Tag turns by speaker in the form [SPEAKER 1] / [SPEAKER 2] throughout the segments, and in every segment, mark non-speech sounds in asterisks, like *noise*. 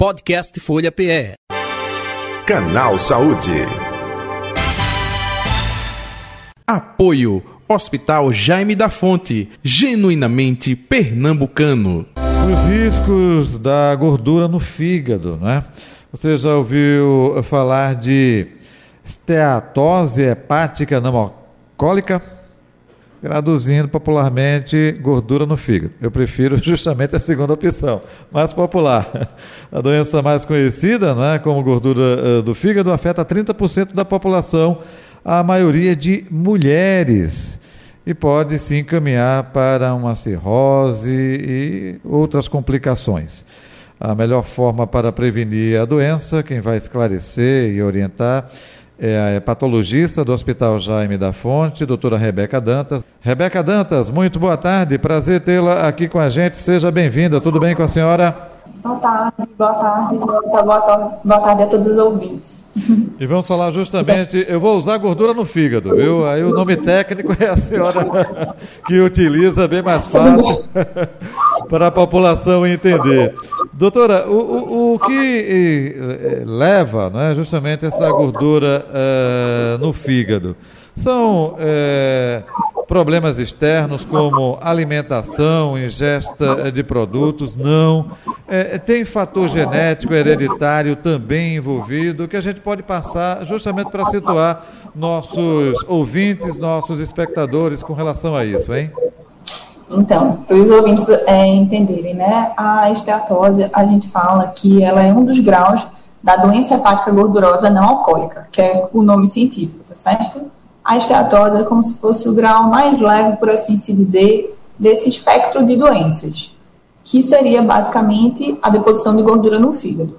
[SPEAKER 1] Podcast Folha PE.
[SPEAKER 2] Canal Saúde.
[SPEAKER 3] Apoio Hospital Jaime da Fonte, genuinamente pernambucano.
[SPEAKER 4] Os riscos da gordura no fígado, né? Você já ouviu falar de esteatose hepática não alcoólica? Traduzindo popularmente, gordura no fígado. Eu prefiro *laughs* justamente a segunda opção, mais popular. A doença mais conhecida, né, como gordura uh, do fígado, afeta 30% da população, a maioria de mulheres, e pode se encaminhar para uma cirrose e outras complicações. A melhor forma para prevenir a doença, quem vai esclarecer e orientar é a hepatologista do Hospital Jaime da Fonte, doutora Rebeca Dantas. Rebeca Dantas, muito boa tarde, prazer tê-la aqui com a gente, seja bem-vinda, tudo bem com a senhora?
[SPEAKER 5] Boa tarde, boa tarde, Jota, boa tarde, boa tarde a todos os ouvintes.
[SPEAKER 4] E vamos falar justamente, eu vou usar gordura no fígado, viu? Aí o nome técnico é a senhora *laughs* que utiliza, bem mais fácil *laughs* para a população entender. Doutora, o, o, o que eh, leva né, justamente essa gordura eh, no fígado? São eh, problemas externos como alimentação, ingesta de produtos, não. É, tem fator genético, hereditário também envolvido, que a gente pode passar justamente para situar nossos ouvintes, nossos espectadores com relação a isso, hein?
[SPEAKER 5] Então, para os ouvintes é, entenderem, né, a esteatose, a gente fala que ela é um dos graus da doença hepática gordurosa não alcoólica, que é o nome científico, tá certo? A esteatose é como se fosse o grau mais leve, por assim se dizer, desse espectro de doenças, que seria basicamente a deposição de gordura no fígado.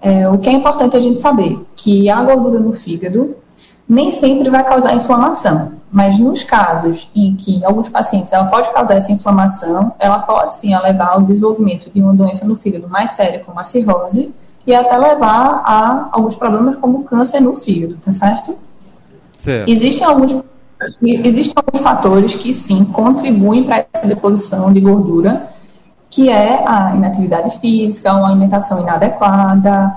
[SPEAKER 5] É, o que é importante a gente saber, que a gordura no fígado nem sempre vai causar inflamação, mas nos casos em que em alguns pacientes ela pode causar essa inflamação, ela pode sim levar ao desenvolvimento de uma doença no fígado mais séria, como a cirrose, e até levar a alguns problemas como câncer no fígado, tá certo? Certo. Existem alguns existem alguns fatores que sim contribuem para essa deposição de gordura, que é a inatividade física, uma alimentação inadequada,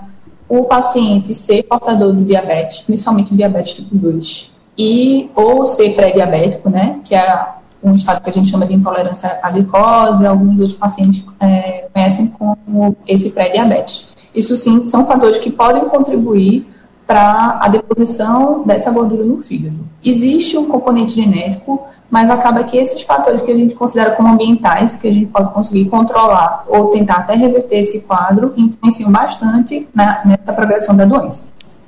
[SPEAKER 5] o paciente ser portador do diabetes, principalmente o diabetes tipo 2, e ou ser pré-diabético, né, que é um estado que a gente chama de intolerância à glicose, alguns dos pacientes é, conhecem como esse pré-diabetes. Isso sim são fatores que podem contribuir para a deposição dessa gordura no fígado. Existe um componente genético, mas acaba que esses fatores que a gente considera como ambientais, que a gente pode conseguir controlar ou tentar até reverter esse quadro, influenciam bastante na, nessa progressão da doença.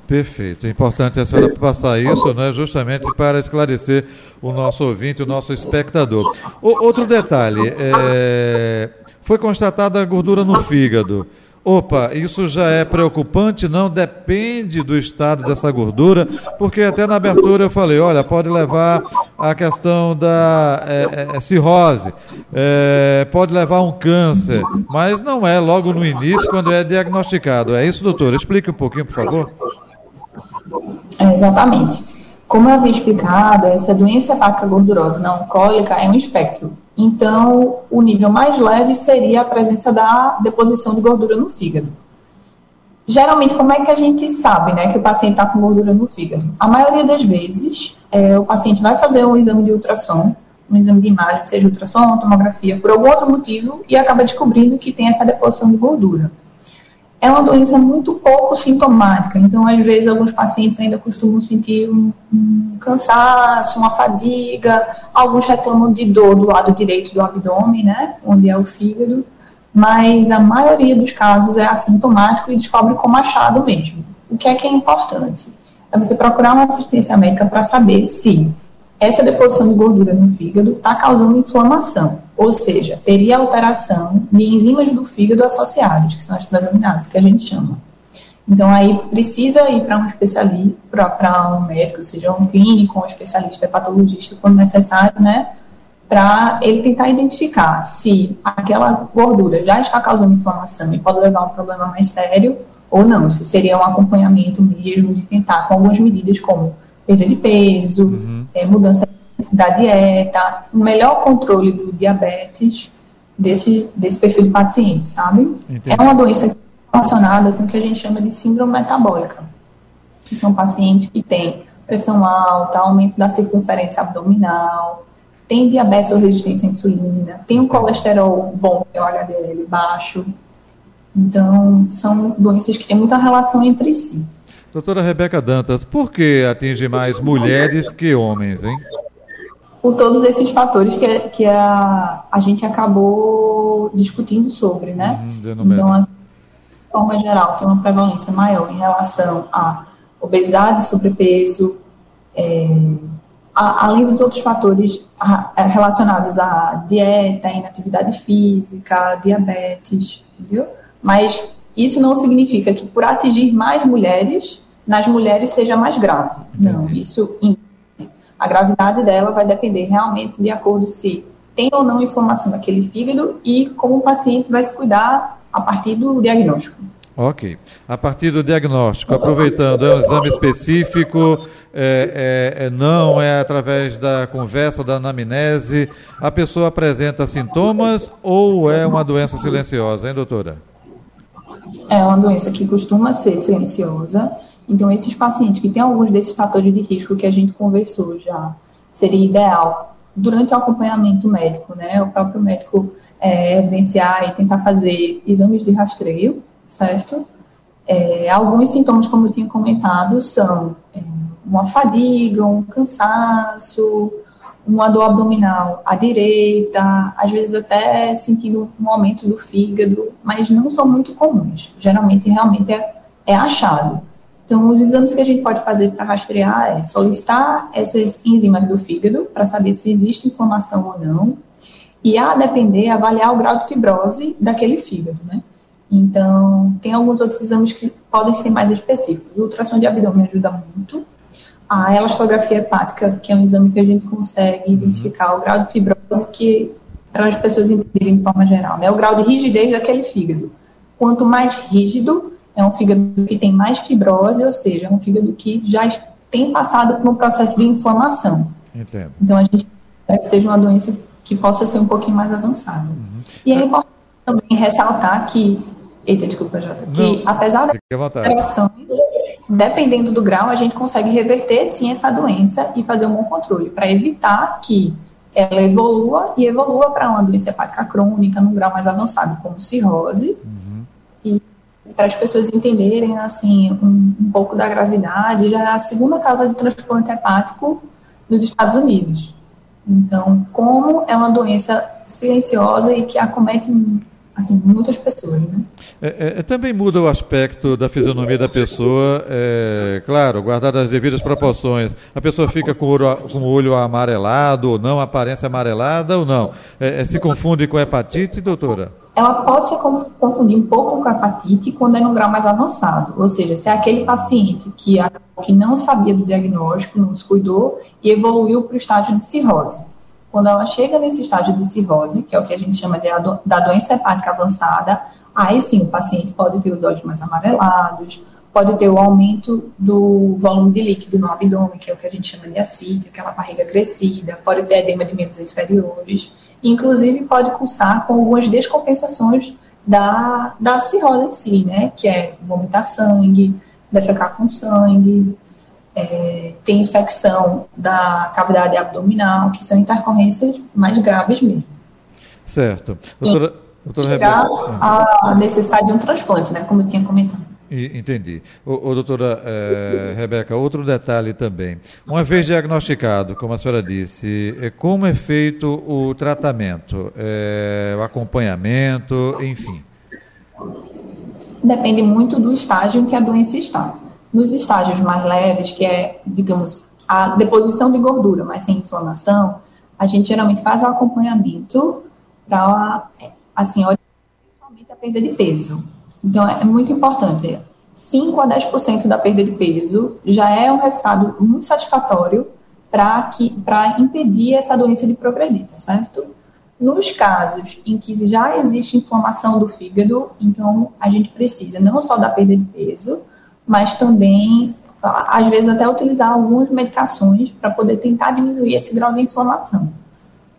[SPEAKER 4] Perfeito. É importante a senhora passar isso, né, justamente para esclarecer o nosso ouvinte, o nosso espectador. O, outro detalhe, é, foi constatada gordura no fígado. Opa, isso já é preocupante? Não depende do estado dessa gordura, porque até na abertura eu falei, olha, pode levar a questão da é, é, cirrose, é, pode levar um câncer, mas não é logo no início quando é diagnosticado. É isso, doutor? Explique um pouquinho, por favor.
[SPEAKER 5] É, exatamente. Como eu havia explicado, essa doença hepática gordurosa não alcoólica é um espectro. Então, o nível mais leve seria a presença da deposição de gordura no fígado. Geralmente, como é que a gente sabe né, que o paciente está com gordura no fígado? A maioria das vezes, é, o paciente vai fazer um exame de ultrassom, um exame de imagem, seja ultrassom, tomografia, por algum outro motivo, e acaba descobrindo que tem essa deposição de gordura é uma doença muito pouco sintomática. Então, às vezes, alguns pacientes ainda costumam sentir um, um cansaço, uma fadiga, alguns reclamam de dor do lado direito do abdômen, né, onde é o fígado, mas a maioria dos casos é assintomático e descobre com achado mesmo. O que é que é importante? É você procurar uma assistência médica para saber se essa deposição de gordura no fígado está causando inflamação, ou seja, teria alteração de enzimas do fígado associadas, que são as transaminases, que a gente chama. Então, aí precisa ir para um especialista, para um médico, seja um clínico, um especialista hepatologista, quando necessário, né? Para ele tentar identificar se aquela gordura já está causando inflamação e pode levar a um problema mais sério ou não. Se seria um acompanhamento mesmo de tentar com algumas medidas como perda de peso, uhum. é, mudança da dieta, um melhor controle do diabetes desse, desse perfil de paciente, sabe? Entendi. É uma doença que relacionada com o que a gente chama de síndrome metabólica, que são pacientes que têm pressão alta, aumento da circunferência abdominal, tem diabetes ou resistência à insulina, tem um colesterol bom, que é o HDL baixo. Então, são doenças que têm muita relação entre si.
[SPEAKER 4] Doutora Rebeca Dantas, por que atinge mais mulheres que homens, hein?
[SPEAKER 5] Por todos esses fatores que, que a, a gente acabou discutindo sobre, né? Uhum, então, assim, de forma geral, tem uma prevalência maior em relação a obesidade, sobrepeso, é, a, além dos outros fatores a, relacionados à dieta, inatividade física, diabetes, entendeu? Mas isso não significa que por atingir mais mulheres, nas mulheres seja mais grave. Entendi. Não, isso a gravidade dela vai depender realmente de acordo se tem ou não inflamação daquele fígado e como o paciente vai se cuidar a partir do diagnóstico.
[SPEAKER 4] Ok. A partir do diagnóstico, aproveitando, é um exame específico, é, é, é, não é através da conversa, da anamnese, a pessoa apresenta sintomas ou é uma doença silenciosa, hein, doutora?
[SPEAKER 5] É uma doença que costuma ser silenciosa. Então, esses pacientes que têm alguns desses fatores de risco que a gente conversou já, seria ideal, durante o acompanhamento médico, né, o próprio médico é, evidenciar e tentar fazer exames de rastreio, certo? É, alguns sintomas, como eu tinha comentado, são é, uma fadiga, um cansaço, uma dor abdominal à direita, às vezes até sentindo um aumento do fígado, mas não são muito comuns. Geralmente, realmente é, é achado. Então, os exames que a gente pode fazer para rastrear é solicitar essas enzimas do fígado para saber se existe inflamação ou não, e a depender, avaliar o grau de fibrose daquele fígado, né? Então, tem alguns outros exames que podem ser mais específicos. O ultrassom de abdômen ajuda muito. A elastografia hepática, que é um exame que a gente consegue uhum. identificar o grau de fibrose, que para as pessoas entenderem de forma geral, né? O grau de rigidez daquele fígado. Quanto mais rígido, é um fígado que tem mais fibrose, ou seja, é um fígado que já tem passado por um processo de inflamação. Entendo. Então, a gente quer que seja uma doença que possa ser um pouquinho mais avançada. Uhum. E é importante também ressaltar que Eita, desculpa, Jota. Que Não, apesar das alterações, dependendo do grau, a gente consegue reverter sim essa doença e fazer um bom controle, para evitar que ela evolua e evolua para uma doença hepática crônica num grau mais avançado, como cirrose. Uhum. Para as pessoas entenderem assim um, um, pouco da gravidade, já é a segunda causa de transplante hepático nos Estados Unidos. Então, como é uma doença silenciosa e que acomete assim, muitas pessoas, né?
[SPEAKER 4] É, é, é, também muda o aspecto da fisionomia da pessoa, é, claro, guardadas as devidas proporções. A pessoa fica com o olho, com o olho amarelado ou não, aparência amarelada ou não. É, é, se confunde com hepatite, doutora?
[SPEAKER 5] Ela pode se confundir um pouco com hepatite quando é num grau mais avançado, ou seja, se é aquele paciente que, que não sabia do diagnóstico, não se cuidou e evoluiu para o estágio de cirrose. Quando ela chega nesse estágio de cirrose, que é o que a gente chama de da doença hepática avançada, aí sim o paciente pode ter os olhos mais amarelados, pode ter o aumento do volume de líquido no abdômen, que é o que a gente chama de ascite, aquela barriga crescida, pode ter edema de membros inferiores, inclusive pode cursar com algumas descompensações da, da cirrose em si, né, que é vomitar sangue, defecar com sangue, é, tem infecção da cavidade abdominal, que são intercorrências mais graves mesmo.
[SPEAKER 4] Certo.
[SPEAKER 5] Doutora, doutora chegar a necessidade de um transplante, né, como eu tinha comentado.
[SPEAKER 4] Entendi. Ô doutora é, Rebeca, outro detalhe também. Uma vez diagnosticado, como a senhora disse, é, como é feito o tratamento, é, o acompanhamento, enfim?
[SPEAKER 5] Depende muito do estágio em que a doença está. Nos estágios mais leves, que é, digamos, a deposição de gordura, mas sem inflamação, a gente geralmente faz o acompanhamento para, assim, principalmente a perda de peso. Então, é muito importante. 5 a 10% da perda de peso já é um resultado muito satisfatório para impedir essa doença de progredir, tá certo? Nos casos em que já existe inflamação do fígado, então a gente precisa não só da perda de peso, mas também, às vezes, até utilizar algumas medicações para poder tentar diminuir esse grau de inflamação.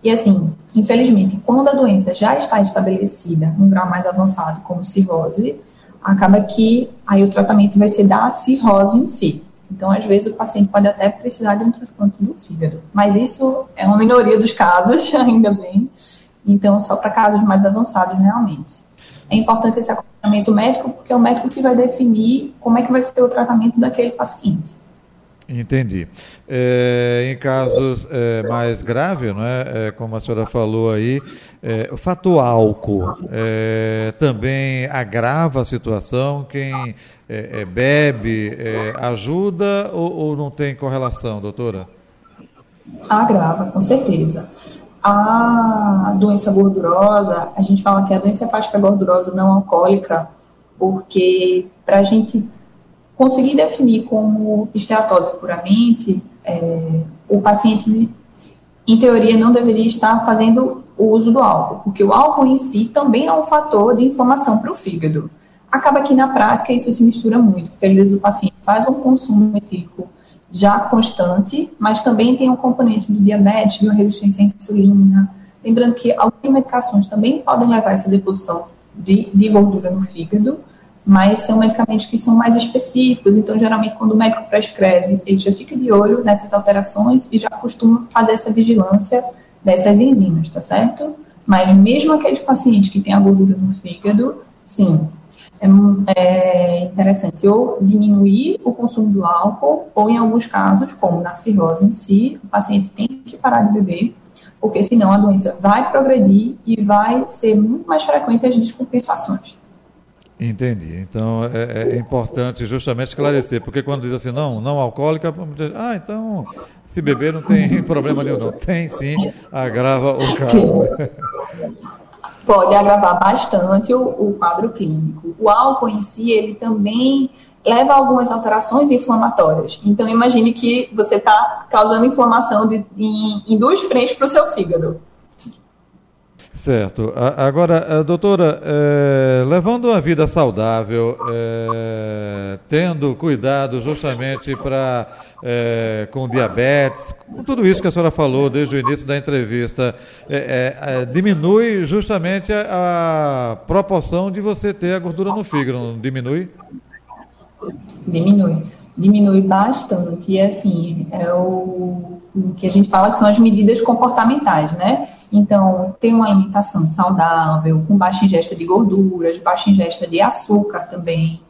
[SPEAKER 5] E assim, infelizmente, quando a doença já está estabelecida num grau mais avançado, como cirrose, acaba que aí o tratamento vai ser da cirrose em si. Então, às vezes, o paciente pode até precisar de um transplante do fígado. Mas isso é uma minoria dos casos, *laughs* ainda bem. Então, só para casos mais avançados, realmente. É importante esse acompanhamento médico, porque é o médico que vai definir como é que vai ser o tratamento daquele paciente.
[SPEAKER 4] Entendi. É, em casos é, mais graves, né, é, como a senhora falou aí, é, o fator álcool é, também agrava a situação? Quem é, bebe ajuda ou, ou, não tem correlação, doutora?
[SPEAKER 5] Agrava, com certeza. A doença gordurosa, a gente fala que é a doença hepática gordurosa não alcoólica, porque para a gente conseguir definir como esteatose puramente, é, o paciente, em teoria, não deveria estar fazendo o uso do álcool, porque o álcool em si também é um fator de inflamação para o fígado. Acaba que na prática isso se mistura muito, porque às vezes o paciente faz um consumo etílico já constante, mas também tem um componente do diabetes, de uma resistência à insulina. Lembrando que algumas medicações também podem levar essa deposição de, de gordura no fígado, mas são medicamentos que são mais específicos, então geralmente quando o médico prescreve, ele já fica de olho nessas alterações e já costuma fazer essa vigilância dessas enzimas, tá certo? Mas mesmo aqueles pacientes que têm a gordura no fígado, sim, é, é interessante ou diminuir o consumo do álcool, ou em alguns casos, como na cirrose em si, o paciente tem que parar de beber, porque senão a doença vai progredir e vai ser muito mais frequente as descompensações.
[SPEAKER 4] Entendi. Então é, é, importante justamente esclarecer, porque quando diz assim, não, não alcoólica, ah, então se beber não tem *laughs* problema nenhum, não. Tem sim, agrava o caso. *laughs*
[SPEAKER 5] Pode agravar bastante o, o quadro clínico. O álcool em si, ele também leva a algumas alterações inflamatórias. Então, imagine que você está causando inflamação de, em, em duas frentes para o seu fígado.
[SPEAKER 4] Certo. Agora, eh, doutora, é, levando uma vida saudável, é, tendo cuidado justamente para é, com diabetes, com tudo isso que a senhora falou desde o início da entrevista, diminui justamente a, a, proporção de você ter a gordura no fígado, não diminui?
[SPEAKER 5] Diminui. Diminui bastante. E assim, é o, o que a gente fala que são as medidas comportamentais, né? Então, ter uma alimentação saudável, com baixa ingesta de gorduras, baixa ingesta de açúcar também,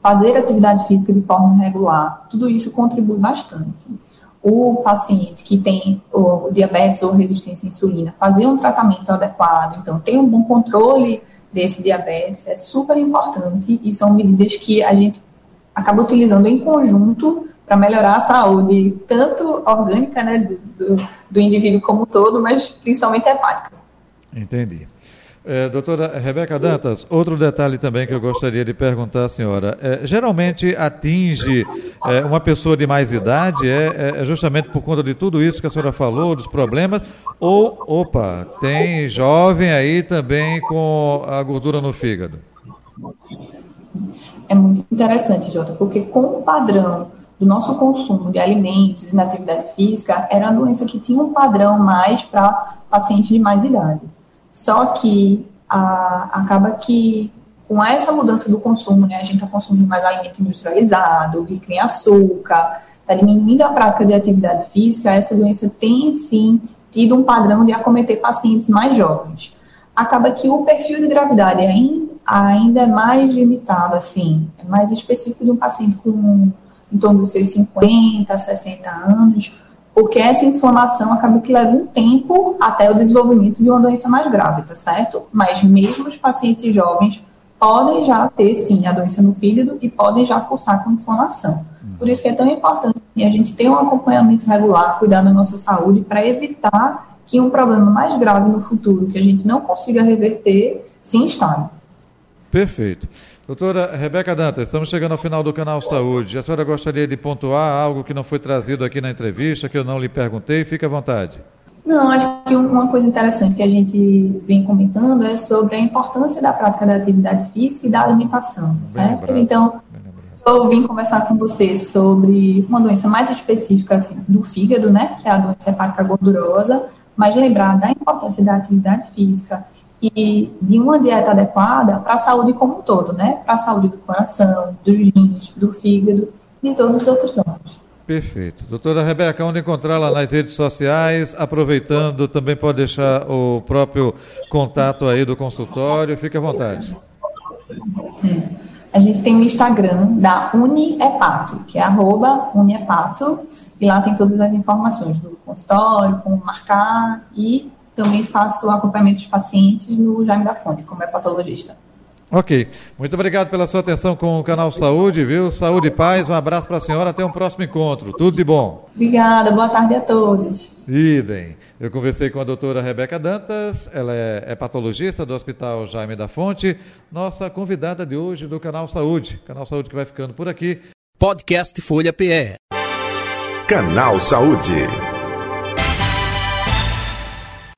[SPEAKER 5] fazer atividade física de forma regular, tudo isso contribui bastante. O paciente que tem o diabetes ou resistência à insulina, fazer um tratamento adequado, então ter um bom controle desse diabetes é super importante e são medidas que a gente acaba utilizando em conjunto para melhorar a saúde, tanto orgânica, né, do, do, indivíduo como um todo, mas principalmente hepática.
[SPEAKER 4] Entendi. É, doutora Rebeca Dantas, outro detalhe também que eu gostaria de perguntar à senhora. É, geralmente atinge é, uma pessoa de mais idade, é, é, justamente por conta de tudo isso que a senhora falou, dos problemas, ou, opa, tem jovem aí também com a gordura no fígado?
[SPEAKER 5] É muito interessante, Jota, porque com o padrão do nosso consumo de alimentos e na atividade física era uma doença que tinha um padrão mais para pacientes de mais idade. Só que a, acaba que com essa mudança do consumo, né, a gente está consumindo mais alimento industrializado, rico em açúcar, está diminuindo a prática de atividade física, essa doença tem sim tido um padrão de acometer pacientes mais jovens. Acaba que o perfil de gravidade ainda, ainda é mais limitado, assim, é mais específico de um paciente com em torno dos seus 50, 60 anos, porque essa inflamação acaba que leva um tempo até o desenvolvimento de uma doença mais grave, tá certo? Mas mesmo os pacientes jovens podem já ter, sim, a doença no fígado e podem já cursar com inflamação. Por isso que é tão importante a gente ter um acompanhamento regular, cuidar da nossa saúde, para evitar que um problema mais grave no futuro, que a gente não consiga reverter, se instale.
[SPEAKER 4] Perfeito. Doutora Rebeca Dantas, estamos chegando ao final do canal Saúde. A senhora gostaria de pontuar algo que não foi trazido aqui na entrevista, que eu não lhe perguntei? Fique à vontade.
[SPEAKER 5] Não, acho que uma coisa interessante que a gente vem comentando é sobre a importância da prática da atividade física e da alimentação, certo? Então, eu vim conversar com você sobre uma doença mais específica assim, do fígado, né, que é a doença hepática gordurosa, mas lembrar da importância da atividade física e de uma dieta adequada para a saúde como um todo, né? Para a saúde do coração, dos rins, do fígado e de todos os outros órgãos.
[SPEAKER 4] Perfeito. Doutora Rebeca, onde encontrá-la nas redes sociais? Aproveitando, também pode deixar o próprio contato aí do consultório, fique à vontade.
[SPEAKER 5] É. A gente tem o Instagram da Uniepato, que é arroba Uniepato, e lá tem todas as informações do consultório, como marcar, e também faço acompanhamento dos pacientes no Jaime da Fonte, como é patologista.
[SPEAKER 4] Ok. Muito obrigado pela sua atenção com o canal Saúde, viu? Saúde e paz. Um abraço para a senhora. Até um próximo encontro. Tudo de bom.
[SPEAKER 5] Obrigada. Boa tarde a todos.
[SPEAKER 4] Idem. Eu conversei com a doutora Rebeca Dantas, ela é, é, patologista do Hospital Jaime da Fonte, nossa convidada de hoje do Canal Saúde. Canal Saúde que vai ficando por aqui.
[SPEAKER 1] Podcast Folha PE.
[SPEAKER 2] Canal Saúde.